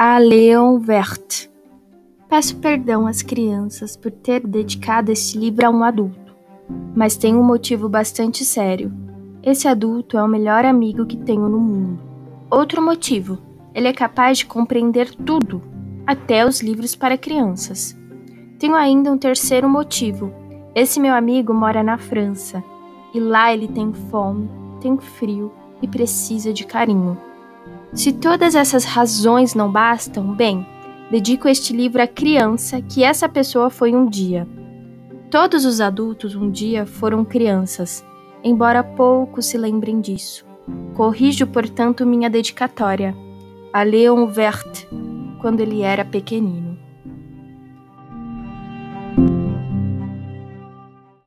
a Léon Vert. Peço perdão às crianças por ter dedicado este livro a um adulto, mas tem um motivo bastante sério. Esse adulto é o melhor amigo que tenho no mundo. Outro motivo: ele é capaz de compreender tudo, até os livros para crianças. Tenho ainda um terceiro motivo. Esse meu amigo mora na França e lá ele tem fome, tem frio e precisa de carinho. Se todas essas razões não bastam, bem, dedico este livro à criança que essa pessoa foi um dia. Todos os adultos um dia foram crianças, embora poucos se lembrem disso. Corrijo, portanto, minha dedicatória a Leon Vert, quando ele era pequenino.